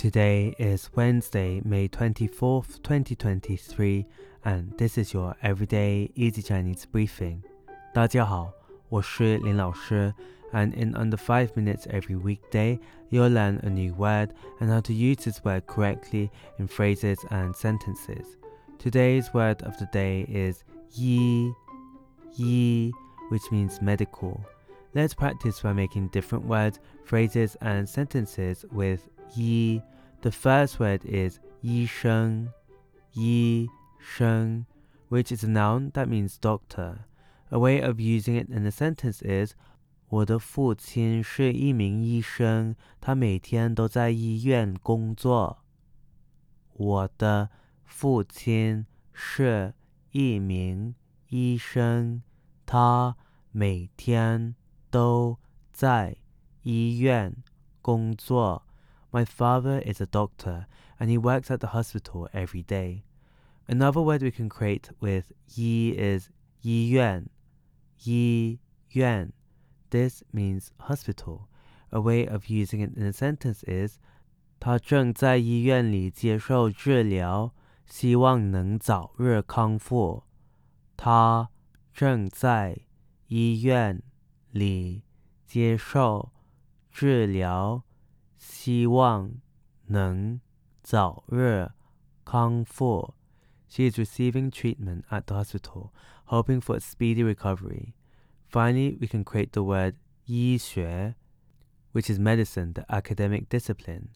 Today is Wednesday, May 24th, 2023, and this is your everyday easy Chinese briefing. 大家好，我是林老师, and in under 5 minutes every weekday, you'll learn a new word and how to use this word correctly in phrases and sentences. Today's word of the day is yi, yi, which means medical. Let's practice by making different words, phrases, and sentences with yi. The first word is 医生,医生, which is a noun that means doctor. A way of using it in a sentence is 我的父亲是一名医生，他每天都在医院工作。我的父亲是一名医生，他每天都在医院工作。My father is a doctor and he works at the hospital every day. Another word we can create with yi is 医院,医院. This means hospital. A way of using it in a sentence is 他正在医院里接受治疗，希望能早日康复。他正在医院里接受治疗， 希望能早日康复。She is receiving treatment at the hospital, hoping for a speedy recovery. Finally, we can create the word 医学, which is medicine, the academic discipline.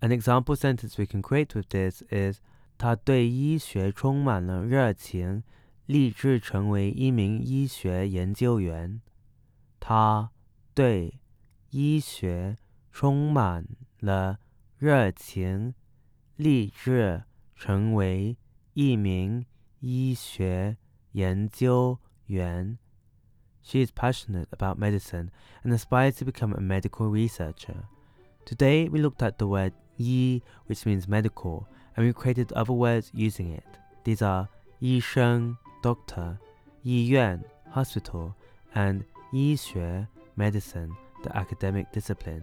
An example sentence we can create with this is 他对医学充满了热情，立志成为一名医学研究员。他对医学 充满了热情，立志成为一名医学研究员。She is passionate about medicine and aspires to become a medical researcher. Today we looked at the word yi, which means medical, and we created other words using it. These are 医生 doctor, 医院 hospital, and 医学 medicine, the academic discipline.